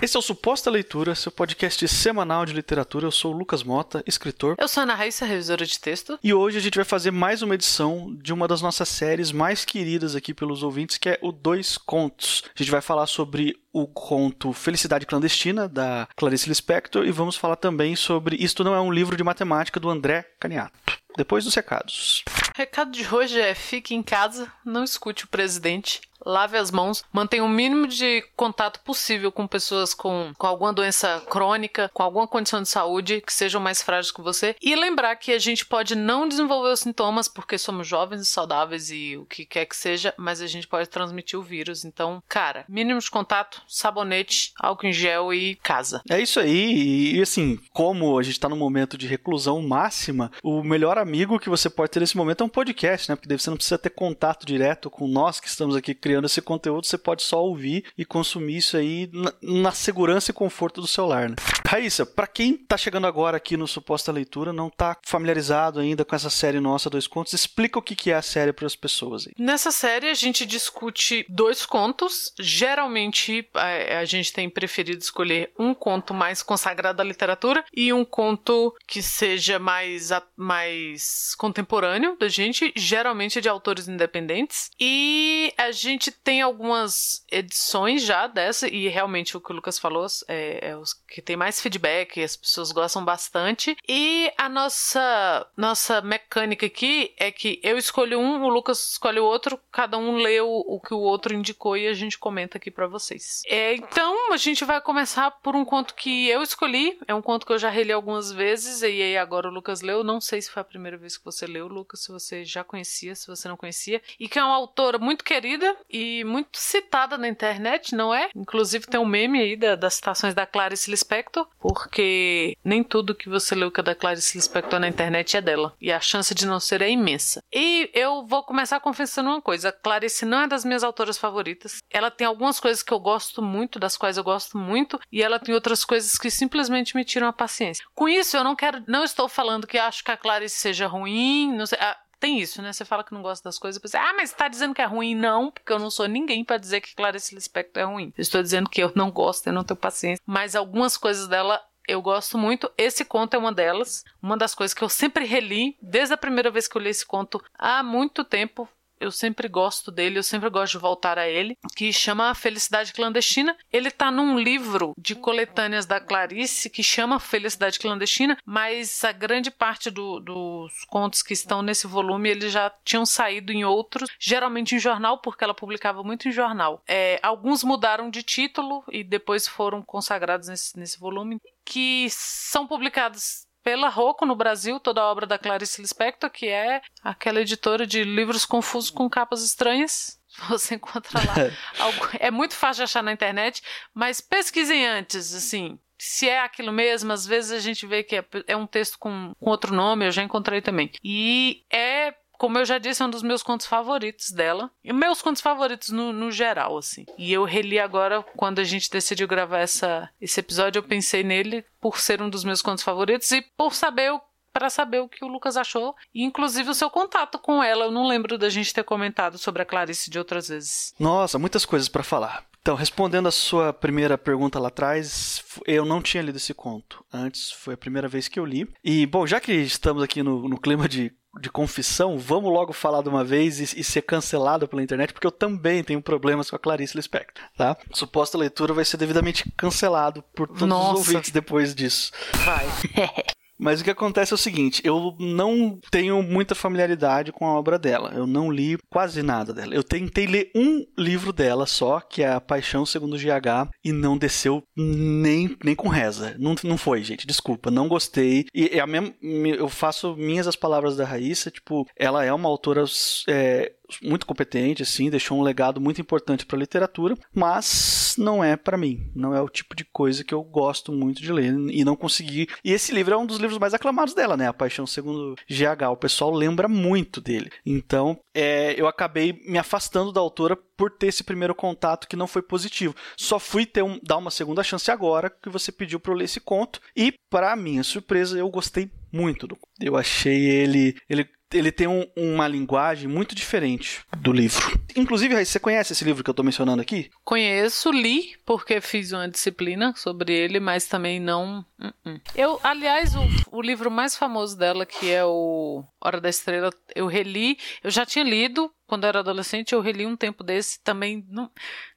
Esse é o Suposta Leitura, seu podcast semanal de literatura. Eu sou o Lucas Mota, escritor. Eu sou a Ana Raíssa, revisora de texto. E hoje a gente vai fazer mais uma edição de uma das nossas séries mais queridas aqui pelos ouvintes, que é o Dois Contos. A gente vai falar sobre o conto Felicidade Clandestina, da Clarice Lispector, e vamos falar também sobre Isto Não é um Livro de Matemática, do André Caniato. Depois dos recados. O recado de hoje é: fique em casa, não escute o presidente, lave as mãos, mantenha o mínimo de contato possível com pessoas com, com alguma doença crônica, com alguma condição de saúde que sejam mais frágeis que você. E lembrar que a gente pode não desenvolver os sintomas porque somos jovens e saudáveis e o que quer que seja, mas a gente pode transmitir o vírus. Então, cara, mínimo de contato, sabonete, álcool em gel e casa. É isso aí. E assim, como a gente tá no momento de reclusão máxima, o melhor amigo que você pode ter nesse momento é um podcast, né? Porque você não precisa ter contato direto com nós que estamos aqui criando esse conteúdo, você pode só ouvir e consumir isso aí na, na segurança e conforto do celular, né? Raíssa, para quem tá chegando agora aqui no Suposta Leitura, não tá familiarizado ainda com essa série nossa, Dois Contos, explica o que, que é a série para as pessoas aí. Nessa série a gente discute dois contos. Geralmente a, a gente tem preferido escolher um conto mais consagrado à literatura e um conto que seja mais, mais contemporâneo da gente, geralmente de autores independentes. E a gente gente tem algumas edições já dessa, e realmente o que o Lucas falou é, é os que tem mais feedback, as pessoas gostam bastante. E a nossa, nossa mecânica aqui é que eu escolho um, o Lucas escolhe o outro, cada um lê o, o que o outro indicou e a gente comenta aqui para vocês. É, então a gente vai começar por um conto que eu escolhi, é um conto que eu já reli algumas vezes, e aí agora o Lucas leu. Não sei se foi a primeira vez que você leu, Lucas, se você já conhecia, se você não conhecia, e que é uma autora muito querida e muito citada na internet, não é? Inclusive tem um meme aí da, das citações da Clarice Lispector, porque nem tudo que você leu que é da Clarice Lispector na internet é dela. E a chance de não ser é imensa. E eu vou começar confessando uma coisa: a Clarice não é das minhas autoras favoritas. Ela tem algumas coisas que eu gosto muito, das quais eu gosto muito, e ela tem outras coisas que simplesmente me tiram a paciência. Com isso, eu não quero, não estou falando que acho que a Clarice seja ruim, não sei. Tem isso, né? Você fala que não gosta das coisas, você, ah, mas tá dizendo que é ruim? Não, porque eu não sou ninguém para dizer que Clarice Lispector é ruim. Eu estou dizendo que eu não gosto, eu não tenho paciência. Mas algumas coisas dela eu gosto muito. Esse conto é uma delas. Uma das coisas que eu sempre reli, desde a primeira vez que eu li esse conto há muito tempo eu sempre gosto dele, eu sempre gosto de voltar a ele, que chama Felicidade Clandestina. Ele tá num livro de coletâneas da Clarice que chama Felicidade Clandestina, mas a grande parte do, dos contos que estão nesse volume eles já tinham saído em outros, geralmente em jornal, porque ela publicava muito em jornal. É, alguns mudaram de título e depois foram consagrados nesse, nesse volume, que são publicados pela Rocco no Brasil, toda a obra da Clarice Lispector, que é aquela editora de livros confusos com capas estranhas. Você encontra lá. é muito fácil de achar na internet, mas pesquisem antes, assim. Se é aquilo mesmo, às vezes a gente vê que é, é um texto com, com outro nome, eu já encontrei também. E é como eu já disse, é um dos meus contos favoritos dela. E meus contos favoritos no, no geral, assim. E eu reli agora, quando a gente decidiu gravar essa, esse episódio, eu pensei nele por ser um dos meus contos favoritos e por saber o para saber o que o Lucas achou e inclusive o seu contato com ela. Eu não lembro da gente ter comentado sobre a Clarice de outras vezes. Nossa, muitas coisas para falar. Então, respondendo a sua primeira pergunta lá atrás, eu não tinha lido esse conto. Antes, foi a primeira vez que eu li. E, bom, já que estamos aqui no, no clima de de confissão, vamos logo falar de uma vez e, e, ser cancelado pela internet, porque eu também tenho problemas com a Clarice Lispector, tá? Suposta leitura vai ser devidamente cancelado por todos Nossa. os ouvintes depois disso. Vai. Mas o que acontece é o seguinte: eu não tenho muita familiaridade com a obra dela. Eu não li quase nada dela. Eu tentei ler um livro dela só, que é A Paixão Segundo GH, e não desceu nem, nem com reza. Não, não foi, gente. Desculpa, não gostei. E é a mesma, eu faço minhas as palavras da Raíssa, tipo, ela é uma autora é, muito competente, assim, deixou um legado muito importante para a literatura, mas não é para mim. Não é o tipo de coisa que eu gosto muito de ler e não consegui. E esse livro é um dos livros mais aclamados dela, né? A Paixão Segundo GH. O pessoal lembra muito dele. Então, é, eu acabei me afastando da autora por ter esse primeiro contato que não foi positivo. Só fui ter um, dar uma segunda chance agora que você pediu para eu ler esse conto e, para minha surpresa, eu gostei muito do. Eu achei ele, ele ele tem um, uma linguagem muito diferente do livro. Inclusive, Raíssa, você conhece esse livro que eu tô mencionando aqui? Conheço, li, porque fiz uma disciplina sobre ele, mas também não. Uh -uh. Eu, aliás, o, o livro mais famoso dela, que é o Hora da Estrela, eu reli. Eu já tinha lido quando eu era adolescente, eu reli um tempo desse também. Não...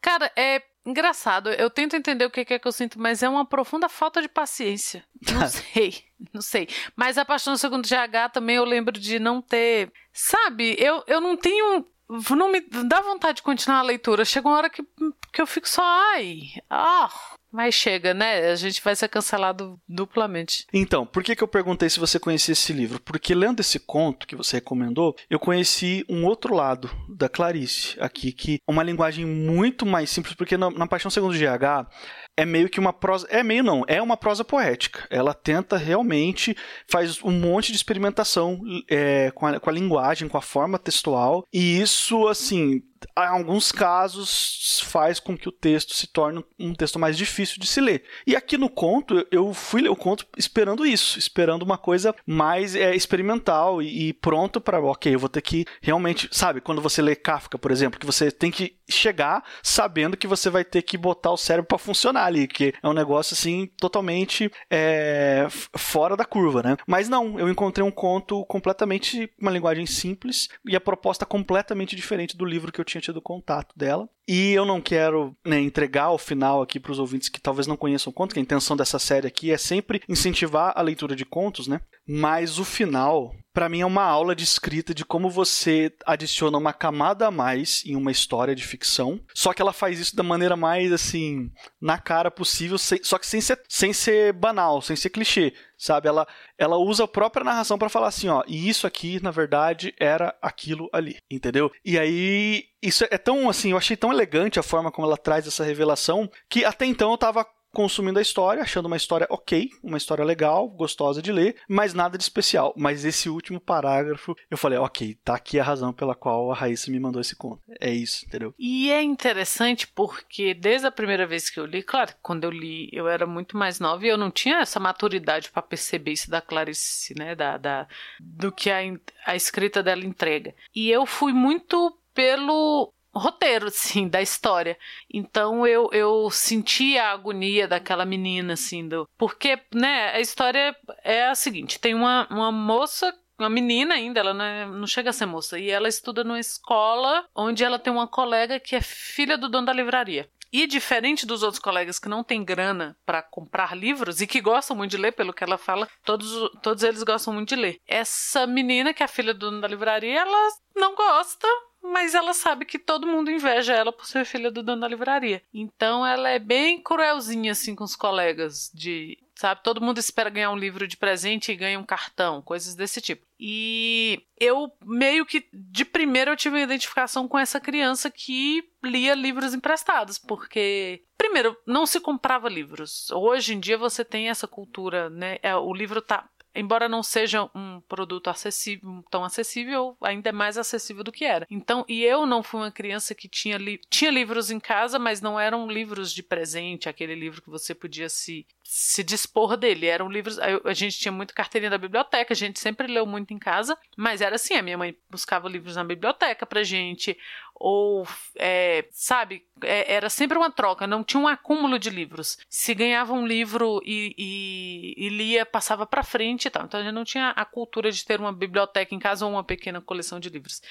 Cara, é engraçado. Eu tento entender o que é que eu sinto, mas é uma profunda falta de paciência. Não sei, não sei. Mas a Paixão do Segundo GH também eu lembro de não ter. Sabe, eu, eu não tenho não me dá vontade de continuar a leitura. Chega uma hora que, que eu fico só, ai, ah, mas chega, né? A gente vai ser cancelado duplamente. Então, por que, que eu perguntei se você conhecia esse livro? Porque lendo esse conto que você recomendou, eu conheci um outro lado da Clarice aqui, que é uma linguagem muito mais simples, porque na, na Paixão Segundo GH é meio que uma prosa. É meio não, é uma prosa poética. Ela tenta realmente, faz um monte de experimentação é, com, a, com a linguagem, com a forma textual, e isso, assim, em alguns casos faz com que o texto se torne um texto mais difícil de se ler. E aqui no conto, eu fui ler o conto esperando isso, esperando uma coisa mais é, experimental e, e pronto para, ok, eu vou ter que realmente, sabe, quando você lê Kafka, por exemplo, que você tem que chegar sabendo que você vai ter que botar o cérebro para funcionar ali, que é um negócio assim totalmente é, fora da curva, né? Mas não, eu encontrei um conto completamente uma linguagem simples e a proposta completamente diferente do livro que eu tinha tido contato dela. E eu não quero né, entregar o final aqui para os ouvintes que talvez não conheçam conto, que a intenção dessa série aqui é sempre incentivar a leitura de contos, né? Mas o final, para mim, é uma aula de escrita de como você adiciona uma camada a mais em uma história de ficção. Só que ela faz isso da maneira mais, assim, na cara possível, sem, só que sem ser, sem ser banal, sem ser clichê sabe? Ela, ela usa a própria narração para falar assim, ó, e isso aqui, na verdade, era aquilo ali, entendeu? E aí, isso é tão, assim, eu achei tão elegante a forma como ela traz essa revelação, que até então eu tava consumindo a história, achando uma história ok, uma história legal, gostosa de ler, mas nada de especial. Mas esse último parágrafo, eu falei, ok, tá aqui a razão pela qual a Raíssa me mandou esse conto. É isso, entendeu? E é interessante porque desde a primeira vez que eu li, claro, quando eu li, eu era muito mais nova e eu não tinha essa maturidade para perceber isso da Clarice, né, da, da do que a, a escrita dela entrega. E eu fui muito pelo roteiro, assim, da história. Então eu, eu senti a agonia daquela menina, assim, do. Porque, né, a história é a seguinte: tem uma, uma moça uma menina ainda, ela não, é, não, chega a ser moça, e ela estuda numa escola onde ela tem uma colega que é filha do dono da livraria. E diferente dos outros colegas que não têm grana para comprar livros e que gostam muito de ler, pelo que ela fala, todos, todos eles gostam muito de ler. Essa menina, que é a filha do dono da livraria, ela não gosta, mas ela sabe que todo mundo inveja ela por ser filha do dono da livraria. Então ela é bem cruelzinha assim com os colegas de, sabe, todo mundo espera ganhar um livro de presente e ganha um cartão, coisas desse tipo. E eu meio que de primeiro eu tive uma identificação com essa criança que lia livros emprestados, porque primeiro não se comprava livros. Hoje em dia você tem essa cultura, né? É, o livro tá embora não seja um produto acessível, tão acessível, ainda é mais acessível do que era. Então, e eu não fui uma criança que tinha, li tinha livros em casa, mas não eram livros de presente, aquele livro que você podia se, se dispor dele. Eram livros. A, gente tinha muito carteirinha da biblioteca, a gente sempre leu muito em casa, mas era assim: a minha mãe buscava livros na biblioteca pra gente, ou é, sabe, é, era sempre uma troca, não tinha um acúmulo de livros. Se ganhava um livro e, e, e lia, passava para frente e tal. Então a gente não tinha a cultura de ter uma biblioteca em casa ou uma pequena coleção de livros.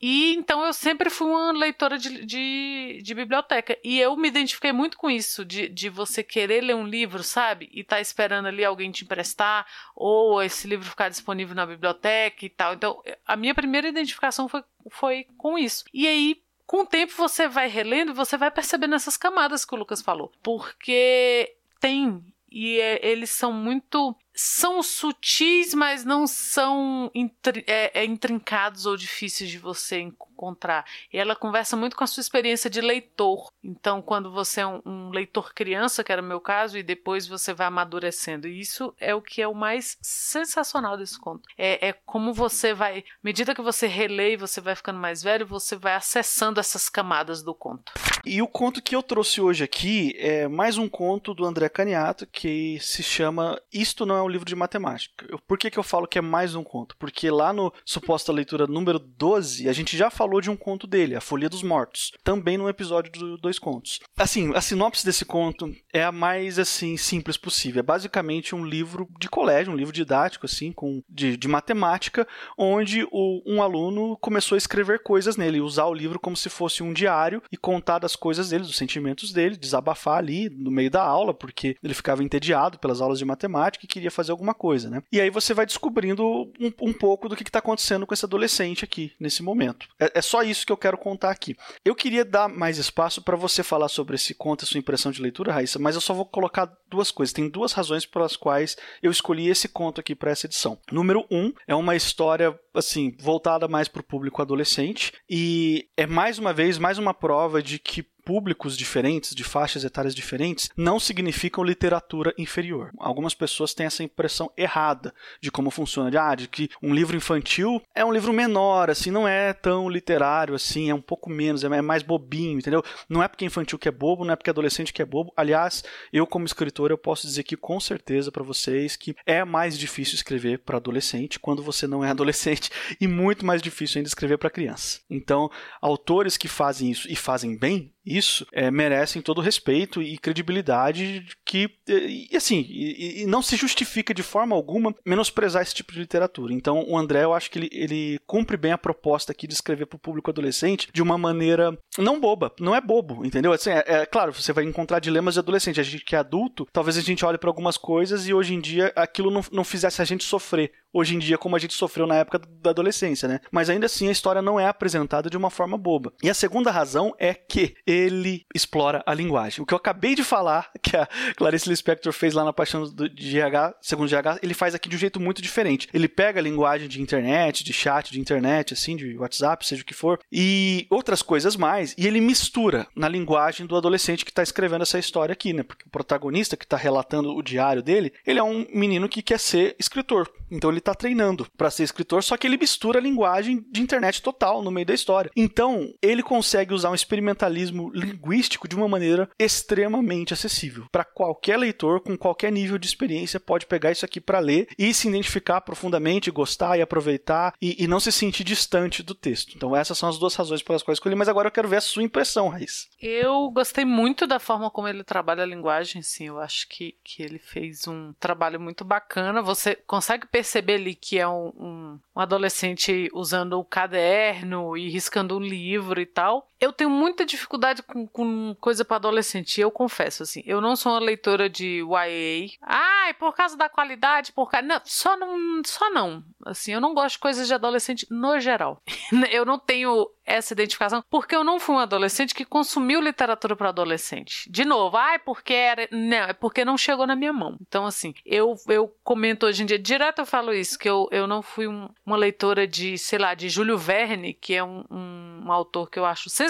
E então eu sempre fui uma leitora de, de, de, biblioteca. E eu me identifiquei muito com isso, de, de você querer ler um livro, sabe? E tá esperando ali alguém te emprestar, ou esse livro ficar disponível na biblioteca e tal. Então, a minha primeira identificação foi, foi com isso. E aí, com o tempo, você vai relendo e você vai percebendo essas camadas que o Lucas falou. Porque tem e é, eles são muito são sutis, mas não são intri é, é, intrincados ou difíceis de você encontrar. E ela conversa muito com a sua experiência de leitor. Então, quando você é um, um leitor criança, que era o meu caso, e depois você vai amadurecendo. E isso é o que é o mais sensacional desse conto. É, é como você vai, à medida que você relê e você vai ficando mais velho, você vai acessando essas camadas do conto. E o conto que eu trouxe hoje aqui é mais um conto do André Caniato que se chama Isto Não é um Livro de Matemática. Por que, que eu falo que é mais um conto? Porque lá no Suposta Leitura número 12, a gente já falou de um conto dele, A Folia dos Mortos, também num episódio do Dois Contos. Assim, a sinopse desse conto é a mais assim simples possível. É basicamente um livro de colégio, um livro didático assim, com de, de matemática, onde o, um aluno começou a escrever coisas nele, usar o livro como se fosse um diário e contar das coisas dele, dos sentimentos dele, desabafar ali no meio da aula, porque ele ficava entediado pelas aulas de matemática e queria fazer alguma coisa, né? E aí você vai descobrindo um, um pouco do que está acontecendo com esse adolescente aqui nesse momento. É, é, só isso que eu quero contar aqui. Eu queria dar mais espaço para você falar sobre esse conto e sua impressão de leitura, Raíssa, mas eu só vou colocar duas coisas. Tem duas razões pelas quais eu escolhi esse conto aqui para essa edição. Número um, é uma história assim voltada mais para o público adolescente e é mais uma vez mais uma prova de que públicos diferentes, de faixas etárias diferentes, não significam literatura inferior. Algumas pessoas têm essa impressão errada de como funciona, de, ah, de que um livro infantil é um livro menor, assim, não é tão literário assim, é um pouco menos, é mais bobinho, entendeu? Não é porque é infantil que é bobo, não é porque é adolescente que é bobo. Aliás, eu como escritor, eu posso dizer que com certeza para vocês que é mais difícil escrever para adolescente quando você não é adolescente e muito mais difícil ainda escrever para criança. Então, autores que fazem isso e fazem bem, isso é, merecem todo respeito e credibilidade que, e, assim, e, e, não se justifica de forma alguma menosprezar esse tipo de literatura. Então, o André, eu acho que ele, ele cumpre bem a proposta aqui de escrever para o público adolescente de uma maneira não boba, não é bobo, entendeu? Assim, é, é, claro, você vai encontrar dilemas de adolescente. A gente que é adulto, talvez a gente olhe para algumas coisas e hoje em dia aquilo não, não fizesse a gente sofrer hoje em dia como a gente sofreu na época da adolescência, né? Mas ainda assim a história não é apresentada de uma forma boba. E a segunda razão é que ele explora a linguagem. O que eu acabei de falar, que a Clarice Lispector fez lá na Paixão do, GH, segundo GH, ele faz aqui de um jeito muito diferente. Ele pega a linguagem de internet, de chat, de internet, assim, de WhatsApp, seja o que for, e outras coisas mais, e ele mistura na linguagem do adolescente que está escrevendo essa história aqui, né? Porque o protagonista que está relatando o diário dele, ele é um menino que quer ser escritor. Então ele está treinando para ser escritor, só que ele mistura a linguagem de internet total no meio da história. Então ele consegue usar um experimentalismo linguístico de uma maneira extremamente acessível. Para qualquer leitor com qualquer nível de experiência pode pegar isso aqui para ler e se identificar profundamente, gostar e aproveitar e, e, não se sentir distante do texto. Então essas são as duas razões pelas quais escolhi, mas agora eu quero ver a sua impressão, Raiz. Eu gostei muito da forma como ele trabalha a linguagem, sim. Eu acho que, que ele fez um trabalho muito bacana. Você consegue perceber ali que é um, um, um adolescente usando o caderno e riscando um livro e tal. Eu tenho muita dificuldade com, com coisa para adolescente, eu confesso, assim. Eu não sou uma leitora de YA. Ai, por causa da qualidade, por causa. Não, só não. Só não. Assim, eu não gosto de coisas de adolescente no geral. eu não tenho essa identificação porque eu não fui um adolescente que consumiu literatura para adolescente. De novo, ai, porque era. Não, é porque não chegou na minha mão. Então, assim, eu, eu comento hoje em dia, direto eu falo isso, que eu, eu não fui um, uma leitora de, sei lá, de Júlio Verne, que é um, um, um autor que eu acho sensacional,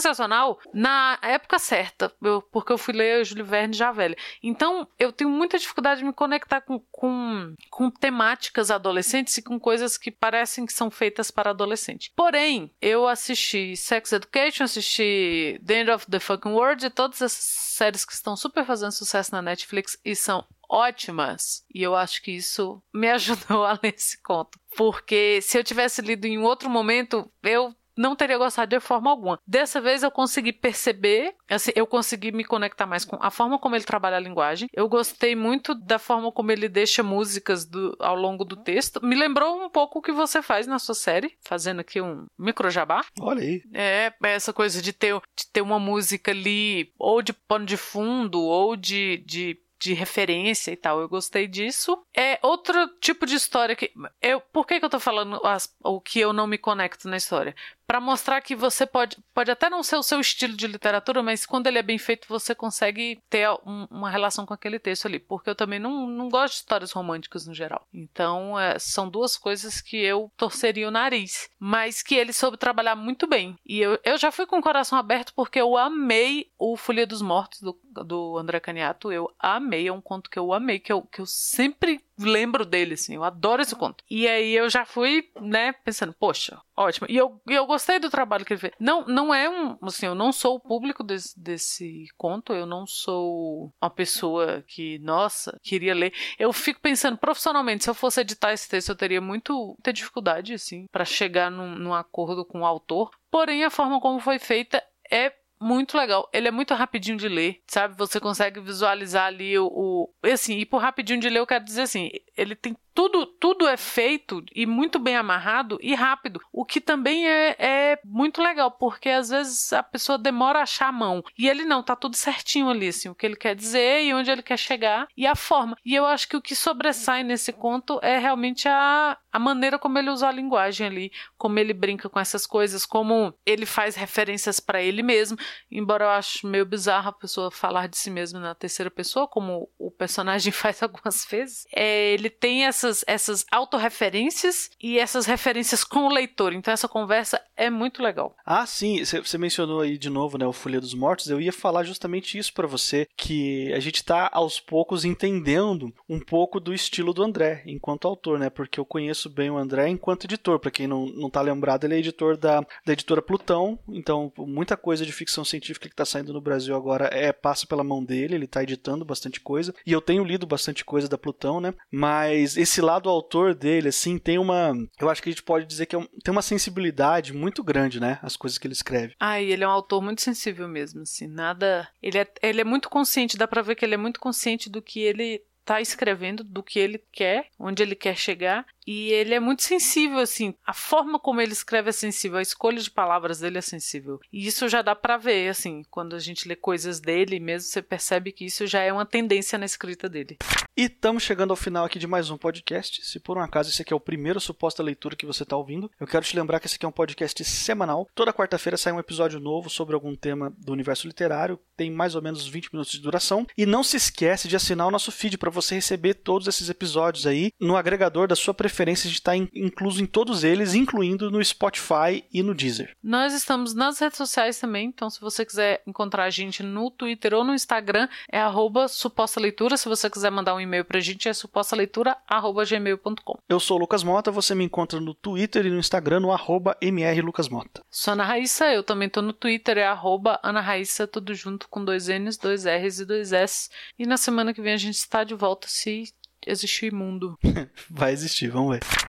na época certa, eu, porque eu fui ler Júlio Verne já velho. Então, eu tenho muita dificuldade de me conectar com, com, com temáticas adolescentes e com coisas que parecem que são feitas para adolescente. Porém, eu assisti Sex Education, assisti The End of the Fucking World e todas essas séries que estão super fazendo sucesso na Netflix e são ótimas. E eu acho que isso me ajudou a ler esse conto. Porque se eu tivesse lido em outro momento, eu não teria gostado de forma alguma. Dessa vez eu consegui perceber, assim, eu consegui me conectar mais com a forma como ele trabalha a linguagem. Eu gostei muito da forma como ele deixa músicas do, ao longo do texto. Me lembrou um pouco o que você faz na sua série, fazendo aqui um micro jabá. Olha aí. É, essa coisa de ter, de ter uma música ali, ou de pano de fundo, ou de, de de referência e tal. Eu gostei disso. É outro tipo de história que. Eu, por que, que eu tô falando as, o que eu não me conecto na história? Para mostrar que você pode, pode até não ser o seu estilo de literatura, mas quando ele é bem feito, você consegue ter um, uma relação com aquele texto ali. Porque eu também não, não gosto de histórias românticas no geral. Então, é, são duas coisas que eu torceria o nariz. Mas que ele soube trabalhar muito bem. E eu, eu já fui com o coração aberto porque eu amei o Folia dos Mortos do, do André Caniato. Eu amei, é um conto que eu amei, que eu, que eu sempre lembro dele, assim, eu adoro esse conto. E aí eu já fui, né, pensando, poxa, ótimo. E eu, eu gostei do trabalho que ele fez. Não, não é um, assim, eu não sou o público desse, desse conto, eu não sou uma pessoa que, nossa, queria ler. Eu fico pensando, profissionalmente, se eu fosse editar esse texto, eu teria muito, muita dificuldade, assim, para chegar num, num acordo com o autor. Porém, a forma como foi feita é muito legal. Ele é muito rapidinho de ler, sabe? Você consegue visualizar ali o. o assim, e por rapidinho de ler, eu quero dizer assim: ele tem tudo, tudo é feito e muito bem amarrado e rápido, o que também é, é muito legal, porque às vezes a pessoa demora a achar a mão e ele não, tá tudo certinho ali, assim, o que ele quer dizer e onde ele quer chegar e a forma. E eu acho que o que sobressai nesse conto é realmente a, a maneira como ele usa a linguagem ali, como ele brinca com essas coisas, como ele faz referências para ele mesmo, embora eu acho meio bizarro a pessoa falar de si mesmo na terceira pessoa, como o personagem faz algumas vezes. É, ele tem essa essas, essas autorreferências e essas referências com o leitor. Então essa conversa é muito legal. Ah, sim. Você mencionou aí de novo, né, o Folha dos Mortos. Eu ia falar justamente isso para você, que a gente está aos poucos entendendo um pouco do estilo do André enquanto autor, né? Porque eu conheço bem o André enquanto editor. Para quem não, não tá lembrado, ele é editor da, da editora Plutão. Então, muita coisa de ficção científica que está saindo no Brasil agora é passa pela mão dele. Ele está editando bastante coisa. E eu tenho lido bastante coisa da Plutão, né? Mas esse esse lado autor dele, assim, tem uma. Eu acho que a gente pode dizer que é um, tem uma sensibilidade muito grande, né? As coisas que ele escreve. Ah, e ele é um autor muito sensível mesmo, assim. Nada. Ele é, ele é muito consciente, dá pra ver que ele é muito consciente do que ele tá escrevendo, do que ele quer, onde ele quer chegar. E ele é muito sensível, assim. A forma como ele escreve é sensível, a escolha de palavras dele é sensível. E isso já dá para ver, assim, quando a gente lê coisas dele, mesmo você percebe que isso já é uma tendência na escrita dele. E estamos chegando ao final aqui de mais um podcast. Se por um acaso esse aqui é o primeiro suposta leitura que você está ouvindo, eu quero te lembrar que esse aqui é um podcast semanal. Toda quarta-feira sai um episódio novo sobre algum tema do universo literário. Tem mais ou menos 20 minutos de duração. E não se esquece de assinar o nosso feed para você receber todos esses episódios aí no agregador da sua preferência. A gente está incluso em todos eles, incluindo no Spotify e no Deezer. Nós estamos nas redes sociais também, então se você quiser encontrar a gente no Twitter ou no Instagram, é arroba suposta leitura. Se você quiser mandar um e-mail pra gente é supostaleitura@gmail.com. Eu sou o Lucas Mota, você me encontra no Twitter e no Instagram no arroba mrlucasmota. Sou Ana Raíssa, eu também tô no Twitter, é arroba Ana Raíssa, tudo junto com dois N's, dois R's e dois S. E na semana que vem a gente está de volta se existir mundo. Vai existir, vamos ver.